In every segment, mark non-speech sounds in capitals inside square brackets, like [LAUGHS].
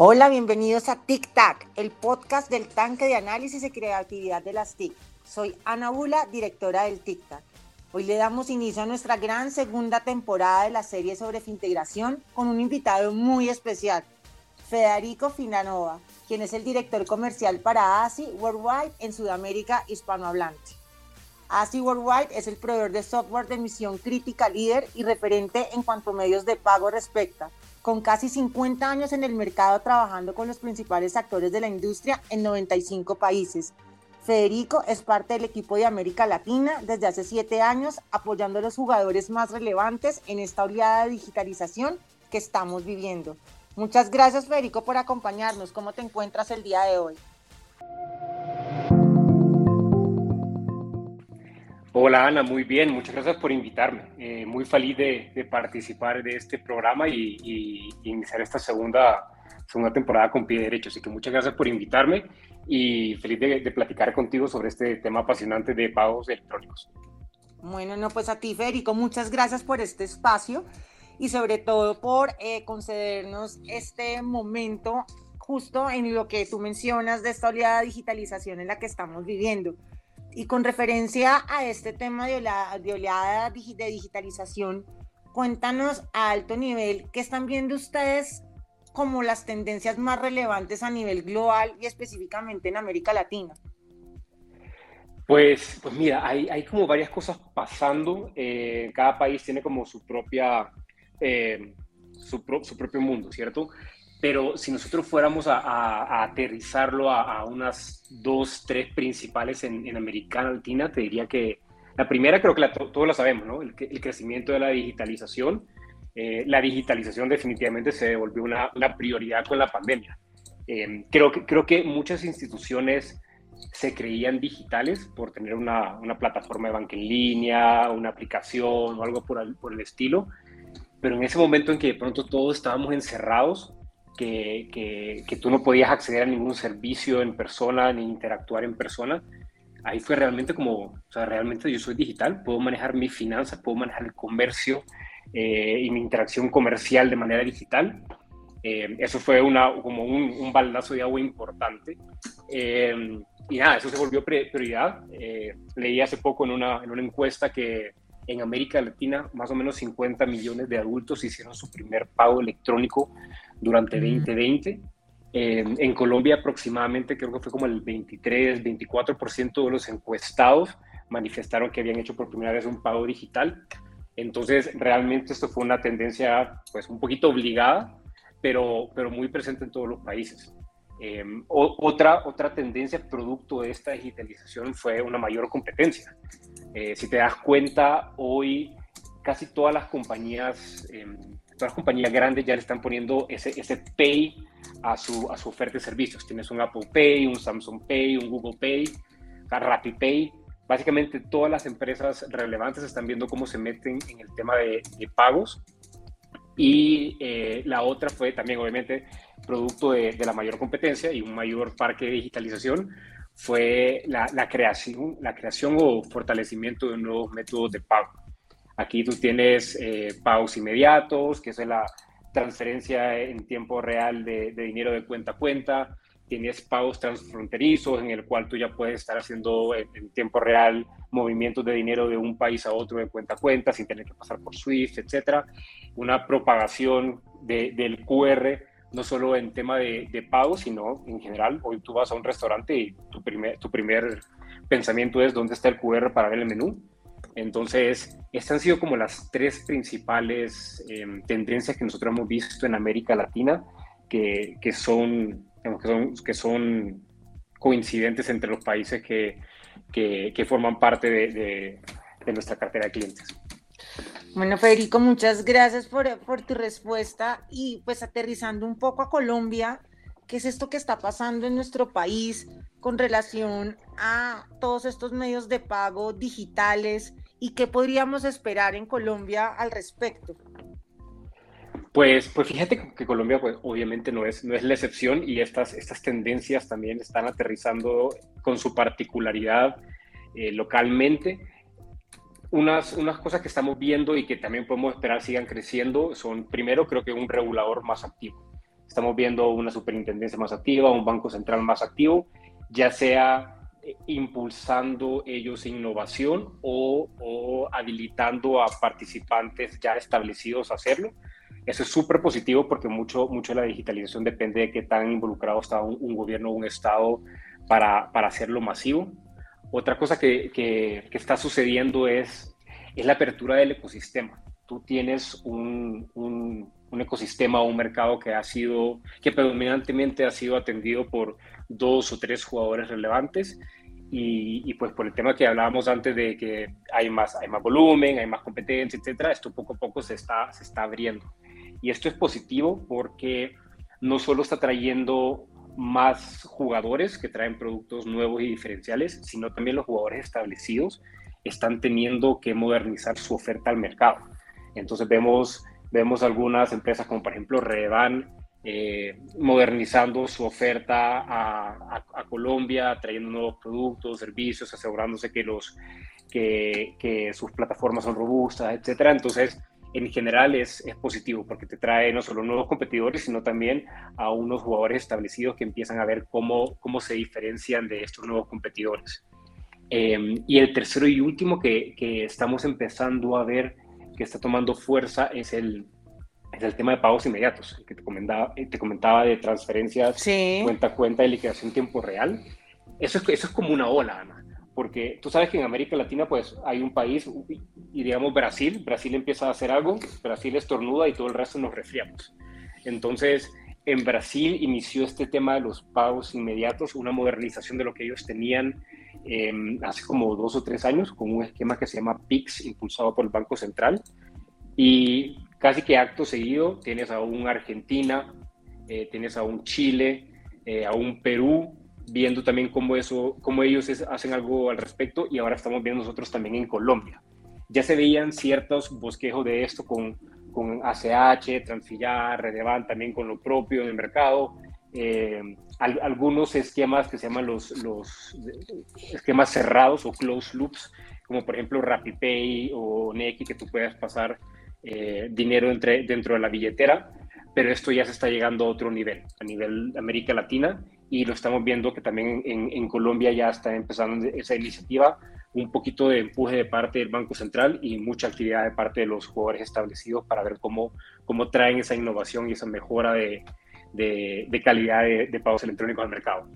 Hola, bienvenidos a Tic Tac, el podcast del tanque de análisis y creatividad de las TIC. Soy Ana Bula, directora del Tic Tac. Hoy le damos inicio a nuestra gran segunda temporada de la serie sobre integración con un invitado muy especial, Federico Finanova, quien es el director comercial para ASI Worldwide en Sudamérica hispanohablante. ASI Worldwide es el proveedor de software de misión crítica líder y referente en cuanto a medios de pago respecta, con casi 50 años en el mercado trabajando con los principales actores de la industria en 95 países. Federico es parte del equipo de América Latina desde hace 7 años, apoyando a los jugadores más relevantes en esta oleada de digitalización que estamos viviendo. Muchas gracias Federico por acompañarnos. ¿Cómo te encuentras el día de hoy? Hola Ana, muy bien, muchas gracias por invitarme. Eh, muy feliz de, participar de este programa y, iniciar esta segunda, segunda temporada con pie derecho. Así que muchas gracias por invitarme y feliz de, de platicar contigo sobre este tema apasionante de pagos electrónicos. Bueno, no, pues a ti Federico, muchas gracias por este espacio y sobre todo por eh, concedernos este momento justo en lo que tú mencionas de esta oleada de digitalización en la que estamos viviendo. Y con referencia a este tema de oleada de, oleada de digitalización, cuéntanos a alto nivel qué están viendo ustedes como las tendencias más relevantes a nivel global y específicamente en América Latina. Pues, pues mira, hay, hay como varias cosas pasando. Eh, cada país tiene como su propia eh, su, propio mundo, ¿cierto? Pero si nosotros fuéramos a, aterrizarlo a, unas dos, tres principales en, en, América Latina, te diría que la primera creo que todos lo sabemos, ¿no? El, crecimiento de la digitalización. Eh, la digitalización definitivamente se volvió una, prioridad con la pandemia. Eh, creo, que, creo que muchas instituciones se creían digitales por tener una, una, plataforma de banca en línea, una aplicación o algo por por el estilo, pero en ese momento en que de pronto todos estábamos encerrados, que, que, tú no podías acceder a ningún servicio en persona ni interactuar en persona, ahí fue realmente como, o sea, realmente yo soy digital, puedo manejar mis finanzas, puedo manejar el comercio eh, y mi interacción comercial de manera digital. Eh, eso fue una, como un, un, baldazo de agua importante. Eh, y nada, eso se volvió prioridad. leí hace poco en una, en una encuesta que en América Latina, más o menos 50 millones de adultos hicieron su primer pago electrónico durante 2020. en Colombia aproximadamente creo que fue como el 23, 24% de los encuestados manifestaron que habían hecho por primera vez un pago digital. Entonces, realmente esto fue una tendencia pues un poquito obligada, pero, pero muy presente en todos los países. Em, otra, otra tendencia producto de esta digitalización fue una mayor competencia. Eh, si te das cuenta, hoy casi todas las compañías, em, todas las compañías grandes ya le están poniendo ese, ese Pay a su, a su oferta de servicios. Tienes un Apple Pay, un Samsung Pay, un Google Pay, Rappi Pay. Básicamente todas las empresas relevantes están viendo cómo se meten en el tema de, pagos. Y eh, la otra fue también, obviamente, producto de, de, la mayor competencia y un mayor parque de digitalización, fue la, creación, la creación o fortalecimiento de nuevos métodos de pago. Aquí tú tienes eh, pagos inmediatos, que es la transferencia en tiempo real de, dinero de cuenta a cuenta. Tienes pagos transfronterizos en el cual tú ya puedes estar haciendo en, tiempo real movimientos de dinero de un país a otro de cuenta a cuenta sin tener que pasar por SWIFT, etcétera. Una propagación del QR no solo en tema de, de pago, sino en general. Hoy tú vas a un restaurante y tu primer, tu primer pensamiento es dónde está el QR para ver el menú. Entonces, estas han sido como las tres principales em, tendencias que nosotros hemos visto en América Latina, que, que, son, que, son, que son coincidentes entre los países que, que, que forman parte de, de nuestra cartera de clientes. Bueno, Federico, muchas gracias por, por, tu respuesta y pues aterrizando un poco a Colombia, ¿qué es esto que está pasando en nuestro país con relación a todos estos medios de pago digitales y qué podríamos esperar en Colombia al respecto? Pues, pues fíjate que Colombia pues, obviamente no es, no es la excepción y estas, estas tendencias también están aterrizando con su particularidad eh, localmente unas, unas cosas que estamos viendo y que también podemos esperar sigan creciendo son, primero, creo que un regulador más activo. Estamos viendo una superintendencia más activa, un banco central más activo, ya sea eh, impulsando ellos innovación o, o habilitando a participantes ya establecidos a hacerlo. Eso es súper positivo porque mucho, mucho de la digitalización depende de qué tan involucrado está un, gobierno o un Estado para, para, hacerlo masivo. Otra cosa que, que, que, está sucediendo es, es la apertura del ecosistema. Tú tienes un, un, un ecosistema o un mercado que ha sido, que predominantemente ha sido atendido por dos o tres jugadores relevantes y, pues por el tema que hablábamos antes de que hay más, hay más volumen, hay más competencia, etcétera, esto poco a poco se está, se está abriendo. Y esto es positivo porque no solo está trayendo más jugadores que traen productos nuevos y diferenciales, sino también los jugadores establecidos están teniendo que modernizar su oferta al mercado. Entonces vemos, vemos algunas empresas como por ejemplo Redan eh, modernizando su oferta a, a, Colombia, trayendo nuevos productos, servicios, asegurándose que, los, que, que sus plataformas son robustas, etc. Entonces, en general es, es, positivo porque te trae no solo nuevos competidores, sino también a unos jugadores establecidos que empiezan a ver cómo, cómo se diferencian de estos nuevos competidores. Eh, y el tercero y último que, que, estamos empezando a ver que está tomando fuerza es el, es el tema de pagos inmediatos, que te comentaba, te comentaba de transferencias cuenta a cuenta de liquidación en tiempo real. Eso es, eso es como una ola, Ana porque tú sabes que en América Latina pues hay un país, y digamos Brasil, Brasil empieza a hacer algo, Brasil estornuda y todo el resto nos resfriamos. Entonces, en Brasil inició este tema de los pagos inmediatos, una modernización de lo que ellos tenían eh, hace como dos o tres años, con un esquema que se llama PIX, impulsado por el Banco Central. Y casi que acto seguido tienes a un Argentina, eh, tienes a un Chile, eh, a un Perú, viendo también cómo, eso, cómo ellos hacen algo al respecto y ahora estamos viendo nosotros también en Colombia. Ya se veían ciertos bosquejos de esto con, con ACH, Transfillar, Redevan también con lo propio en el mercado. Eh, algunos esquemas que se llaman los, los esquemas cerrados o closed loops, como por ejemplo RappiPay o Neki, que tú puedes pasar eh, dinero entre, dentro de la billetera, pero esto ya se está llegando a otro nivel, a nivel América Latina, y lo estamos viendo que también en, en, Colombia ya está empezando esa iniciativa, un poquito de empuje de parte del Banco Central y mucha actividad de parte de los jugadores establecidos para ver cómo, cómo traen esa innovación y esa mejora de, de, de calidad de, de, pagos electrónicos al mercado.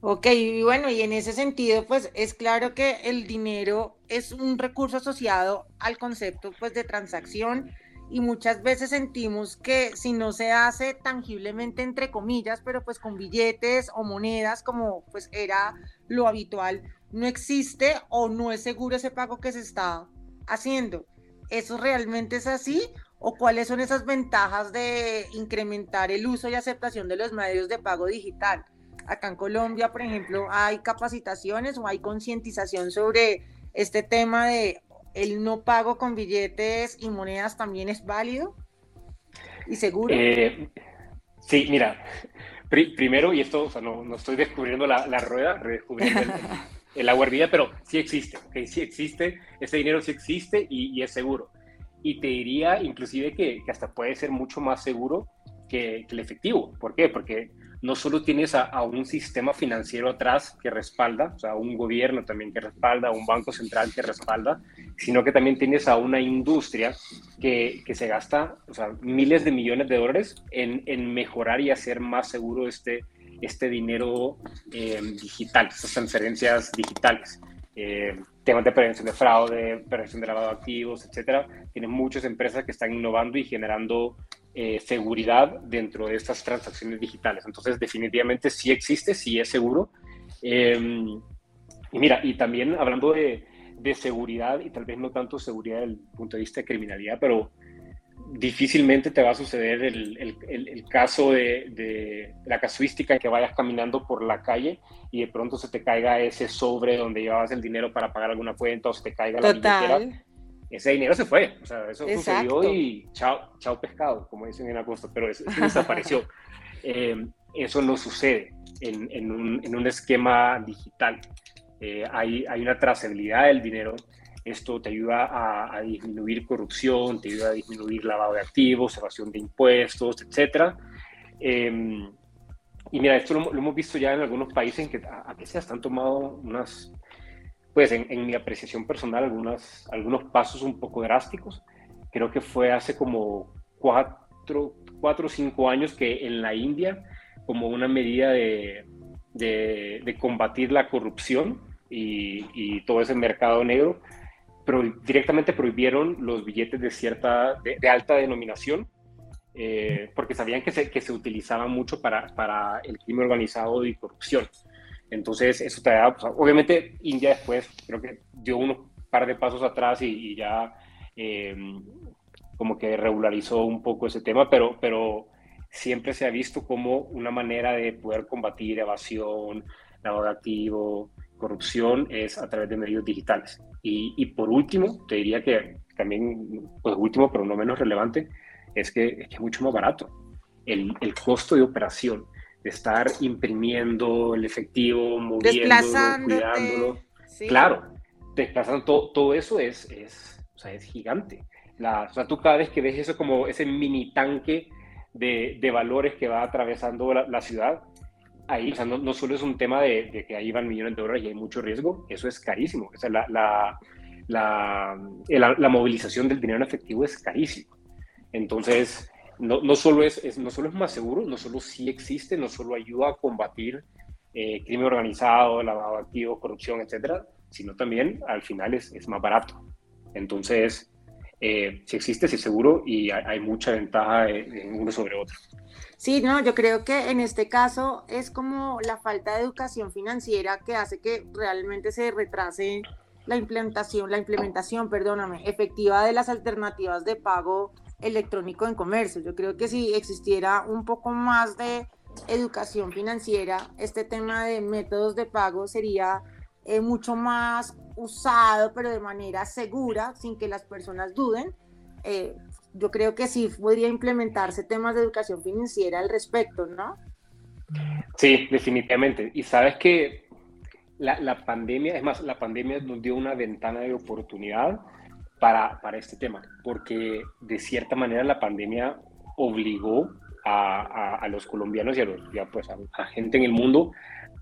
Ok, y bueno, y en ese sentido, pues es claro que el dinero es un recurso asociado al concepto pues de transacción y muchas veces sentimos que si no se hace tangiblemente entre comillas, pero pues con billetes o monedas como pues era lo habitual, no existe o no es seguro ese pago que se está haciendo. ¿Eso realmente es así? ¿O cuáles son esas ventajas de incrementar el uso y aceptación de los medios de pago digital? Acá en Colombia, por ejemplo, hay capacitaciones o hay concientización sobre este tema de el no pago con billetes y monedas también es válido y seguro? Eh, sí, mira, primero, y esto, o sea, no, no estoy descubriendo la, la rueda, redescubriendo el, [LAUGHS] el, pero sí existe, ¿okay? sí existe, ese dinero sí existe y, y es seguro. Y te diría inclusive que, hasta puede ser mucho más seguro que, el efectivo. ¿Por qué? Porque no solo tienes a, un sistema financiero atrás que respalda, o sea, un gobierno también que respalda, un banco central que respalda, sino que también tienes a una industria que, que se gasta miles de millones de dólares en, en mejorar y hacer más seguro este, este dinero eh, digital, estas transferencias digitales. Eh, temas de prevención de fraude, prevención de lavado de activos, etcétera. Tienes muchas empresas que están innovando y generando eh, seguridad dentro de estas transacciones digitales. Entonces, definitivamente sí existe, sí es seguro. Eh, y mira, y también hablando de, de, seguridad, y tal vez no tanto seguridad desde el punto de vista de criminalidad, pero difícilmente te va a suceder el, el, el caso de, de, la casuística que vayas caminando por la calle y de pronto se te caiga ese sobre donde llevabas el dinero para pagar alguna cuenta o se te caiga la billetera ese dinero se fue. O sea, eso Exacto. sucedió y chao, chao pescado, como dicen en la costa, pero eso, eso desapareció. [LAUGHS] eh, eso no sucede en, en, un, en un, esquema digital. Eh, hay, hay, una trazabilidad del dinero. Esto te ayuda a, a, disminuir corrupción, te ayuda a disminuir lavado de activos, evasión de impuestos, etcétera. Em, y mira, esto lo, hemos visto ya en algunos países en que a, veces se han tomado unas, pues en, en, mi apreciación personal, algunas, algunos pasos un poco drásticos. Creo que fue hace como cuatro, cuatro o cinco años que en la India, como una medida de, de, combatir la corrupción y, y, todo ese mercado negro, pero directamente prohibieron los billetes de cierta, de, alta denominación, eh, porque sabían que se, que se utilizaban mucho para, para el crimen organizado y corrupción. Entonces, eso te da, pues, obviamente, India después creo que dio unos par de pasos atrás y, ya eh, como que regularizó un poco ese tema, pero, pero siempre se ha visto como una manera de poder combatir evasión, lavado de activo, corrupción es a través de medios digitales. Y, por último, te diría que también, pues último, pero no menos relevante, es que es, mucho más barato. El, el, costo de operación, de estar imprimiendo el efectivo, moviéndolo, cuidándolo. Claro, desplazando todo, todo eso es, es, o sea, es gigante. La, o sea, tú cada vez que ves eso como ese mini tanque de, de valores que va atravesando la, la ciudad, ahí, o sea, no, no, solo es un tema de, que ahí van millones de dólares y hay mucho riesgo, eso es carísimo. O sea, la, la, la, la movilización del dinero en efectivo es carísimo. Entonces, no, no, solo es, no solo es más seguro, no solo sí existe, no solo ayuda a combatir eh, crimen organizado, lavado de activos, corrupción, etcétera, sino también al final es, es más barato. Entonces, eh, si existe, sí seguro y hay, mucha ventaja en uno sobre otro. Sí, no, yo creo que en este caso es como la falta de educación financiera que hace que realmente se retrase la implementación, la implementación, perdóname, efectiva de las alternativas de pago electrónico en comercio. Yo creo que si existiera un poco más de educación financiera, este tema de métodos de pago sería eh, mucho más usado, pero de manera segura, sin que las personas duden. Eh, yo creo que sí podría implementarse temas de educación financiera al respecto, ¿no? Sí, definitivamente. Y sabes que la, la, pandemia, es más, la pandemia nos dio una ventana de oportunidad para, para este tema, porque de cierta manera la pandemia obligó a, a, los colombianos y a, los, ya pues, a, a gente en el mundo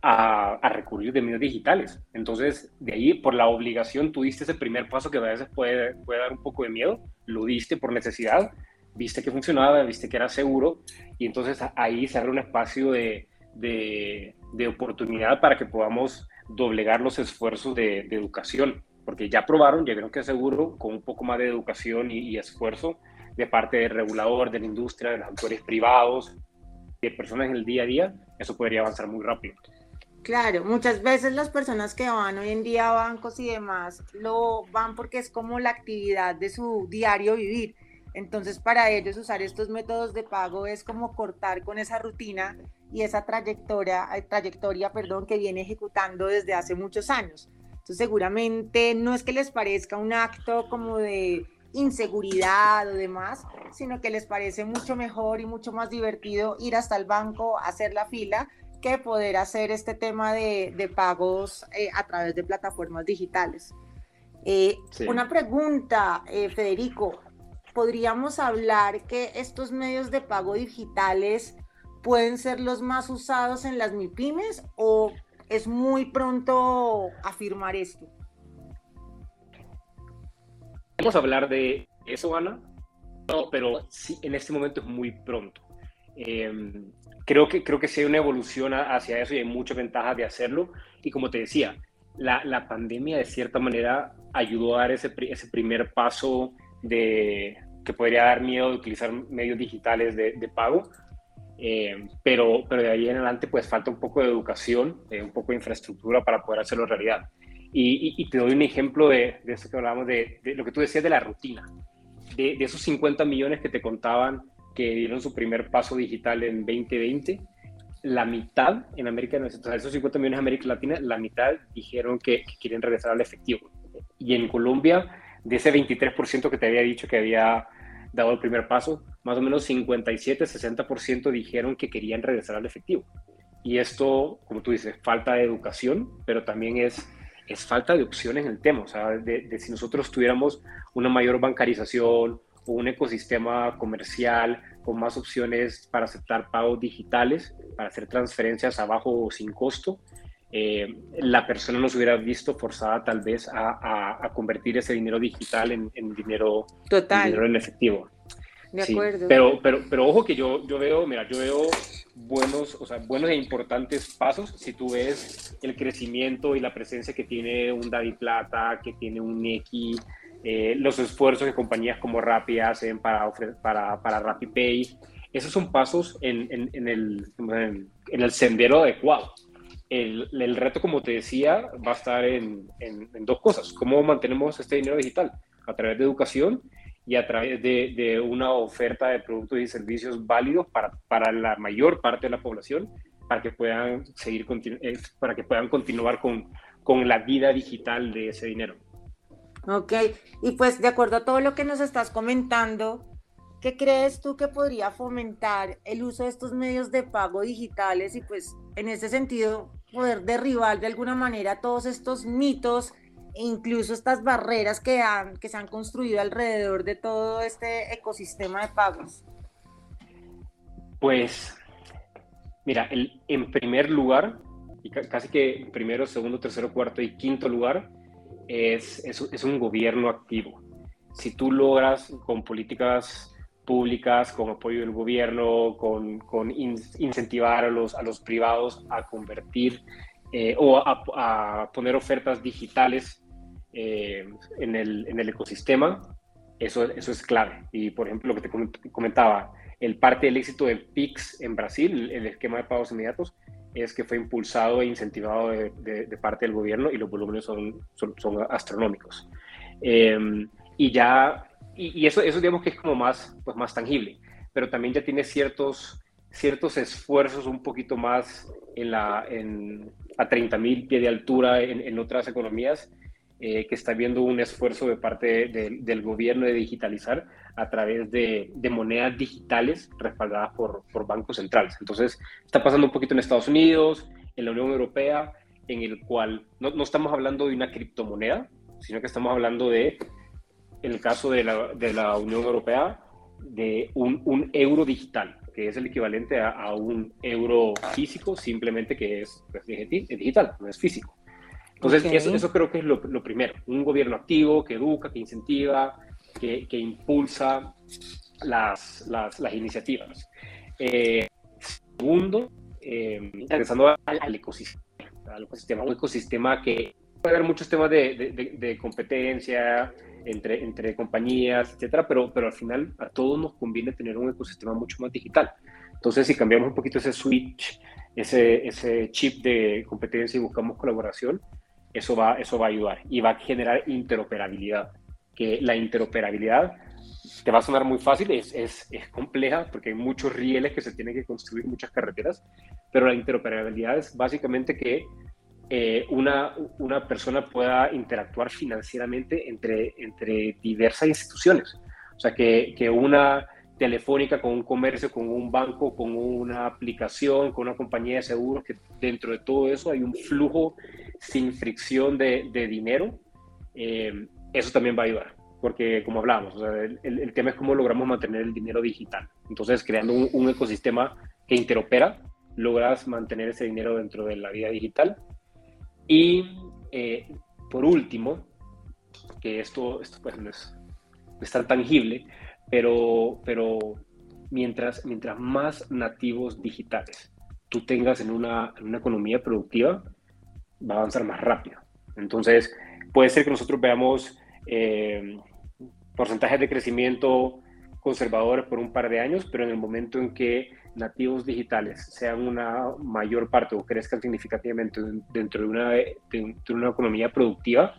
a, recurrir de medios digitales. Entonces, de ahí, por la obligación, tú diste ese primer paso que a veces puede, puede dar un poco de miedo, lo diste por necesidad, viste que funcionaba, viste que era seguro, y entonces ahí se abre un espacio de, de, oportunidad para que podamos doblegar los esfuerzos de, educación, porque ya probaron, ya vieron que es seguro, con un poco más de educación y, y esfuerzo de parte del regulador, de la industria, de los actores privados, de personas en el día a día, eso podría avanzar muy rápido. Claro, muchas veces las personas que van hoy en día a bancos y demás lo van porque es como la actividad de su diario vivir. Entonces, para ellos usar estos métodos de pago es como cortar con esa rutina y esa trayectoria, eh, trayectoria perdón, que viene ejecutando desde hace muchos años. Entonces, seguramente no es que les parezca un acto como de inseguridad o demás, sino que les parece mucho mejor y mucho más divertido ir hasta el banco, hacer la fila, que poder hacer este tema de, pagos eh, a través de plataformas digitales. Eh, una pregunta, eh, Federico, ¿podríamos hablar que estos medios de pago digitales pueden ser los más usados en las MIPIMES o es muy pronto afirmar esto? Vamos a hablar de eso, Ana, no, pero sí, en este momento es muy pronto. Em, creo que, creo que sí hay una evolución hacia eso y hay muchas ventajas de hacerlo. Y como te decía, la, la pandemia de cierta manera ayudó a dar ese, ese primer paso de que podría dar miedo de utilizar medios digitales de, de pago. Eh, pero, pero de ahí en adelante pues falta un poco de educación, eh, un poco de infraestructura para poder hacerlo realidad. Y, y, te doy un ejemplo de, de eso que hablábamos, de, de, lo que tú decías de la rutina. De, de esos 50 millones que te contaban que dieron su primer paso digital en 2020, la mitad en América, de esos 50 millones en América Latina, la mitad dijeron que, quieren regresar al efectivo. Y en Colombia, de ese 23% que te había dicho que había dado el primer paso, más o menos 57, 60% dijeron que querían regresar al efectivo. Y esto, como tú dices, falta de educación, pero también es, es falta de opciones en el tema. O sea, de, de si nosotros tuviéramos una mayor bancarización, un ecosistema comercial con más opciones para aceptar pagos digitales, para hacer transferencias abajo o sin costo, eh, la persona no se hubiera visto forzada tal vez a, convertir ese dinero digital en, dinero, Total. dinero en efectivo. De acuerdo. pero, pero, pero ojo que yo, yo veo, mira, yo veo buenos, o sea, buenos e importantes pasos si tú ves el crecimiento y la presencia que tiene un Daddy Plata, que tiene un Neki, eh, los esfuerzos que compañías como Rappi hacen para, para, para RappiPay. Esos son pasos en, en, el, en, el, sendero adecuado. El, el, reto, como te decía, va a estar en, dos cosas. ¿Cómo mantenemos este dinero digital? A través de educación y a través de, de una oferta de productos y servicios válidos para, para, la mayor parte de la población, para que puedan seguir, eh, para que puedan continuar con, con la vida digital de ese dinero. Ok, y pues de acuerdo a todo lo que nos estás comentando, ¿qué crees tú que podría fomentar el uso de estos medios de pago digitales y pues en ese sentido poder derribar de alguna manera todos estos mitos e incluso estas barreras que, han, que se han construido alrededor de todo este ecosistema de pagos? Pues, mira, el, en primer lugar, y casi que primero, segundo, tercero, cuarto y quinto lugar, es, es, un gobierno activo. Si tú logras con políticas públicas, con apoyo del gobierno, con, con incentivar a los, a los privados a convertir eh, o a, poner ofertas digitales eh, en, el, en, el, ecosistema, eso, eso es clave. Y por ejemplo, lo que te comentaba, el parte del éxito del PIX en Brasil, el esquema de pagos inmediatos, es que fue impulsado e incentivado de, parte del gobierno y los volúmenes son, son, astronómicos. Em, y ya, y, eso, eso digamos que es como más, pues más tangible, pero también ya tiene ciertos, ciertos esfuerzos un poquito más en la, en, a 30.000 pies de altura en, en otras economías eh, que está viendo un esfuerzo de parte del gobierno de digitalizar a través de, monedas digitales respaldadas por, bancos centrales. Entonces, está pasando un poquito en Estados Unidos, en la Unión Europea, en el cual no, estamos hablando de una criptomoneda, sino que estamos hablando de, en el caso de la, Unión Europea, de un, euro digital, que es el equivalente a, un euro físico, simplemente que es, pues, es digital, no es físico. Entonces, eso, eso, creo que es lo, lo, primero. Un gobierno activo que educa, que incentiva, que, que impulsa las, las, las iniciativas. Eh, segundo, eh, regresando al, ecosistema, al ecosistema, un ecosistema que puede haber muchos temas de, de, de, competencia entre, entre compañías, etcétera, pero, pero al final a todos nos conviene tener un ecosistema mucho más digital. Entonces, si cambiamos un poquito ese switch, ese, ese chip de competencia y buscamos colaboración, eso va, eso va a ayudar y va a generar interoperabilidad. Que la interoperabilidad te va a sonar muy fácil, es, es, es, compleja porque hay muchos rieles que se tienen que construir, muchas carreteras, pero la interoperabilidad es básicamente que eh, una, una persona pueda interactuar financieramente entre, entre diversas instituciones. O sea, que, que una telefónica con un comercio, con un banco, con una aplicación, con una compañía de seguros, que dentro de todo eso hay un flujo sin fricción de, dinero, eh, eso también va a ayudar, porque como hablábamos, el, tema es cómo logramos mantener el dinero digital. Entonces, creando un, ecosistema que interopera, logras mantener ese dinero dentro de la vida digital. Y eh, por último, que esto, esto pues no es, tan tangible, pero, pero mientras, mientras más nativos digitales tú tengas en una, en una economía productiva, va a avanzar más rápido. Entonces, puede ser que nosotros veamos eh, porcentajes de crecimiento conservadores por un par de años, pero en el momento en que nativos digitales sean una mayor parte o crezcan significativamente dentro de una, de una economía productiva,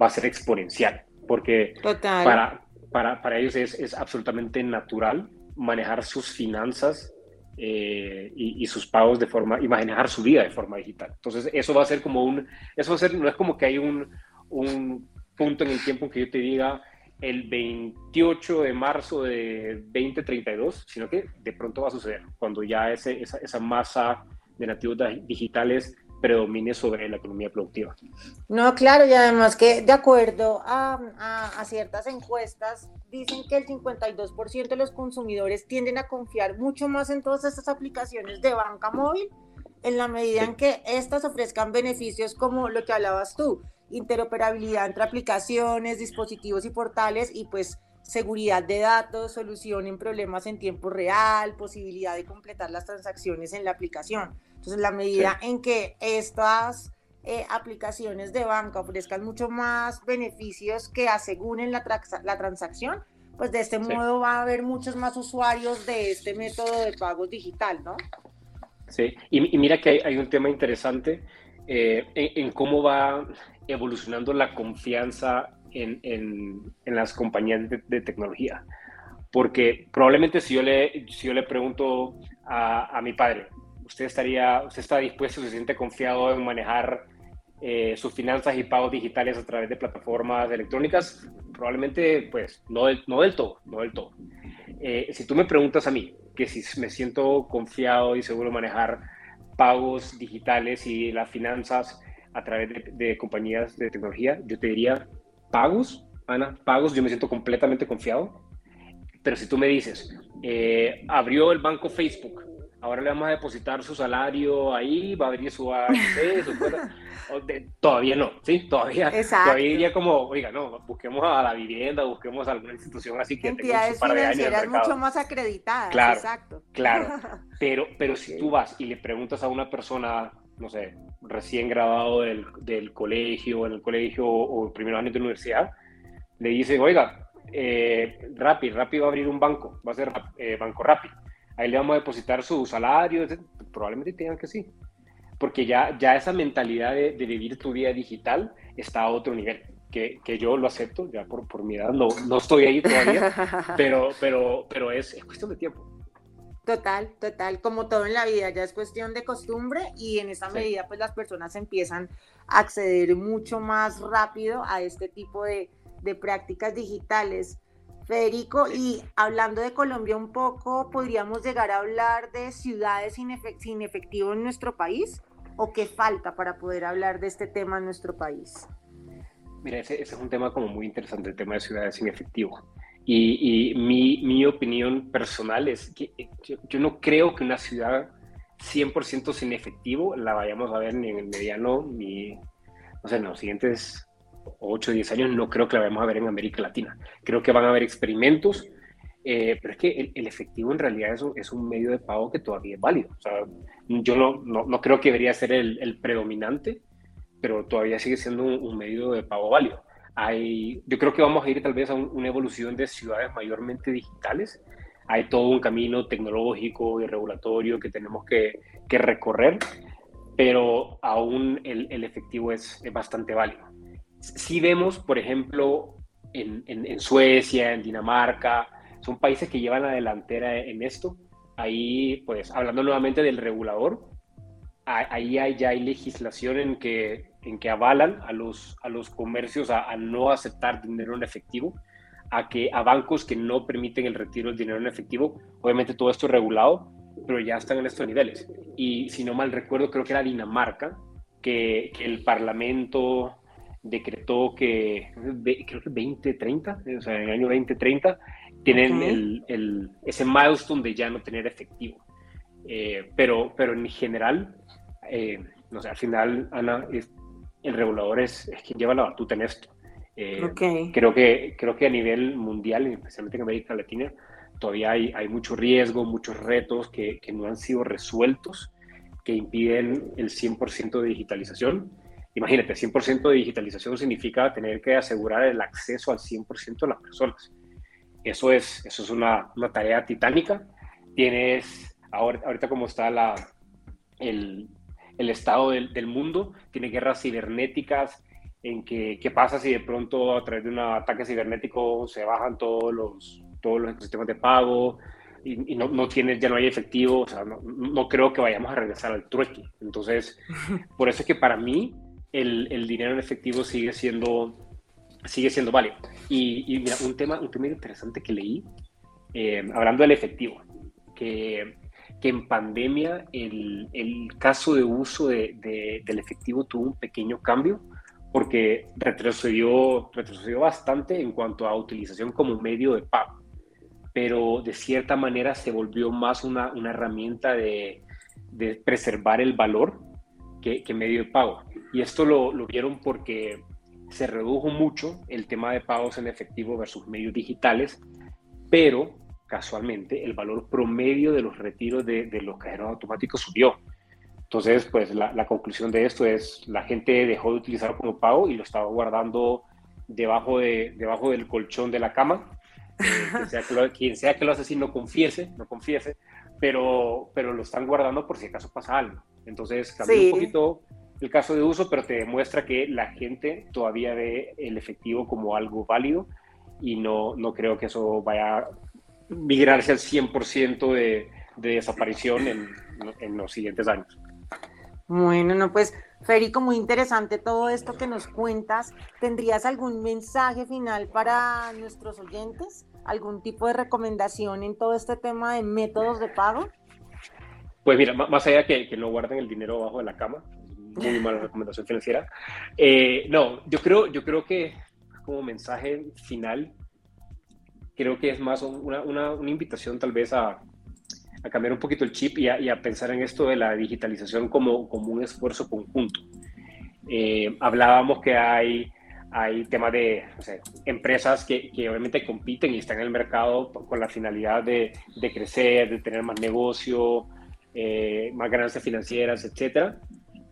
va a ser exponencial, porque Para, para, para ellos es, es absolutamente natural manejar sus finanzas eh, y, sus pagos de forma, y manejar su vida de forma digital. Entonces, eso va a ser como un, eso va a ser, no es como que hay un, un punto en el tiempo en que yo te diga el 28 de marzo de 2032, sino que de pronto va a suceder cuando ya ese, esa, esa masa de nativos digitales predomine sobre la economía productiva. No, claro, y además que de acuerdo a, ciertas encuestas, dicen que el 52% de los consumidores tienden a confiar mucho más en todas estas aplicaciones de banca móvil en la medida en que estas ofrezcan beneficios como lo que hablabas tú, interoperabilidad entre aplicaciones, dispositivos y portales y pues seguridad de datos, solución en problemas en tiempo real, posibilidad de completar las transacciones en la aplicación. Entonces, la medida en que estas eh, aplicaciones de banca ofrezcan mucho más beneficios que aseguren la, la transacción, pues de este modo va a haber muchos más usuarios de este método de pago digital, ¿no? Sí, y, mira que hay, un tema interesante eh, en, cómo va evolucionando la confianza en, las compañías de, tecnología. Porque probablemente si yo le, si yo le pregunto a, mi padre, ¿usted, estaría, ¿usted está dispuesto, se siente confiado en manejar eh, sus finanzas y pagos digitales a través de plataformas electrónicas? Probablemente, pues, no del, no del todo, no del todo. Eh, si tú me preguntas a mí, que si me siento confiado y seguro manejar pagos digitales y las finanzas a través de compañías de tecnología, yo te diría pagos, Ana, pagos, yo me siento completamente confiado. Pero si tú me dices, eh, abrió el banco Facebook, ahora le vamos a depositar su salario ahí, va a abrir su AFC, su cuenta. [LAUGHS] todavía no, ¿sí? Todavía, todavía diría como, oiga, no, busquemos a la vivienda, busquemos a alguna institución así que tenga un par de años mucho más acreditadas, claro, exacto. Claro, [LAUGHS] pero, pero si tú vas y le preguntas a una persona no sé, recién graduado del, del colegio, en el colegio o primer año de la universidad, le dicen, oiga, eh, Rappi, Rappi va a abrir un banco, va a ser eh, Banco Rappi. Ahí le vamos a depositar su salario, probablemente tengan que sí. Porque ya, ya esa mentalidad de, vivir tu vida digital está a otro nivel. Que, que, yo lo acepto, ya por, por mi edad, no, no estoy ahí todavía, [LAUGHS] pero, pero, pero es, es cuestión de tiempo. Total, total, como todo en la vida, ya es cuestión de costumbre y en esa medida pues las personas empiezan a acceder mucho más rápido a este tipo de, prácticas digitales. Federico, y hablando de Colombia un poco, ¿podríamos llegar a hablar de ciudades sin, efectivo en nuestro país? ¿O qué falta para poder hablar de este tema en nuestro país? Mira, ese, ese es un tema como muy interesante, el tema de ciudades sin efectivo. Y, mi, mi, opinión personal es que eh, yo, no creo que una ciudad 100% sin efectivo la vayamos a ver ni en el mediano, ni, no sé, en los siguientes 8 o 10 años, no creo que la vayamos a ver en América Latina. Creo que van a haber experimentos, eh, pero es que el, efectivo en realidad es un, es un, medio de pago que todavía es válido. Yo no, no, no creo que debería ser el, el, predominante, pero todavía sigue siendo un medio de pago válido yo creo que vamos a ir tal vez a una evolución de ciudades mayormente digitales. Hay todo un camino tecnológico y regulatorio que tenemos que, recorrer, pero aún el, efectivo es, bastante válido. Si vemos, por ejemplo, en, Suecia, en Dinamarca, son países que llevan la delantera en esto. Ahí, pues, hablando nuevamente del regulador, ahí hay, ya hay legislación en que en que avalan a los, a los comercios a, no aceptar dinero en efectivo, a, que, a bancos que no permiten el retiro del dinero en efectivo. Obviamente todo esto es regulado, pero ya están en estos niveles. Y si no mal recuerdo, creo que era Dinamarca, que, el Parlamento decretó que, creo que 2030, o sea, en el año 2030, tienen el, el, ese milestone de ya no tener efectivo. Eh, pero, pero en general, eh, no sé, al final, Ana, es, el regulador es, quien lleva la batuta en esto. Eh, creo, que, creo que a nivel mundial, especialmente en América Latina, todavía hay, hay mucho riesgo, muchos retos que, que no han sido resueltos, que impiden el 100% de digitalización. Imagínate, 100% de digitalización significa tener que asegurar el acceso al 100% de las personas. Eso es, eso es una, una tarea titánica. Tienes, ahora, ahorita como está la, el, el estado del, del, mundo, tiene guerras cibernéticas, en que qué pasa si de pronto a través de un ataque cibernético se bajan todos los, todos los ecosistemas de pago y, no, no tienes, ya no hay efectivo, o sea, no, no, creo que vayamos a regresar al trueque. Entonces, [LAUGHS] por eso es que para mí el, el dinero en efectivo sigue siendo, sigue siendo válido. Y, y mira, un tema, un tema interesante que leí, eh, hablando del efectivo, que que en pandemia el, el caso de uso de, del efectivo tuvo un pequeño cambio porque retrocedió, retrocedió bastante en cuanto a utilización como medio de pago, pero de cierta manera se volvió más una, una herramienta de, de, preservar el valor que, que, medio de pago. Y esto lo, lo vieron porque se redujo mucho el tema de pagos en efectivo versus medios digitales, pero casualmente el valor promedio de los retiros de, de los cajeros automáticos subió. Entonces, pues la, la, conclusión de esto es, la gente dejó de utilizarlo como pago y lo estaba guardando debajo, de, debajo del colchón de la cama. Eh, [LAUGHS] quien, sea que lo, quien sea que lo hace así no confiese, no confiese, pero, pero lo están guardando por si acaso pasa algo. Entonces, cambió sí. un poquito el caso de uso, pero te demuestra que la gente todavía ve el efectivo como algo válido y no, no creo que eso vaya a migrarse al 100% de, de desaparición en, en los siguientes años. Bueno, no, pues Férico, muy interesante todo esto que nos cuentas. ¿Tendrías algún mensaje final para nuestros oyentes? ¿Algún tipo de recomendación en todo este tema de métodos de pago? Pues mira, más allá que, que no guarden el dinero abajo de la cama, muy mala [LAUGHS] recomendación financiera. Eh, no, yo creo, yo creo que como mensaje final, creo que es más una, una, una invitación tal vez a, a cambiar un poquito el chip y a, y a, pensar en esto de la digitalización como, como un esfuerzo conjunto. Eh, hablábamos que hay, hay temas de o sea, empresas que, que, obviamente compiten y están en el mercado con la finalidad de, de crecer, de tener más negocio, eh, más ganancias financieras, etcétera.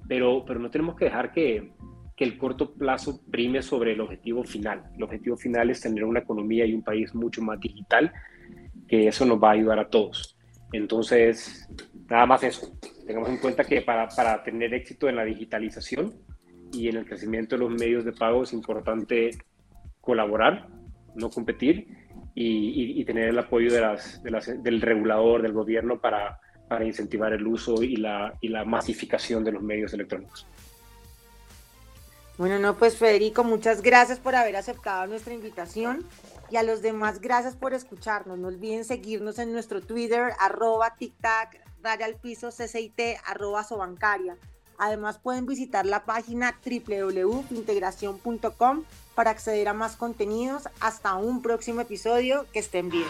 Pero, pero no tenemos que dejar que, que el corto plazo prime sobre el objetivo final. El objetivo final es tener una economía y un país mucho más digital, que eso nos va a ayudar a todos. Entonces, nada más eso. Tengamos en cuenta que para, para, tener éxito en la digitalización y en el crecimiento de los medios de pago es importante colaborar, no competir y, y, y tener el apoyo de las, de las, del regulador, del gobierno para, para incentivar el uso y la, y la masificación de los medios electrónicos. Bueno, no, pues Federico, muchas gracias por haber aceptado nuestra invitación y a los demás gracias por escucharnos. No olviden seguirnos en nuestro Twitter, arroba tictac, raya al piso, CCIT, arroba sobancaria. Además pueden visitar la página www.integración.com para acceder a más contenidos. Hasta un próximo episodio. Que estén bien.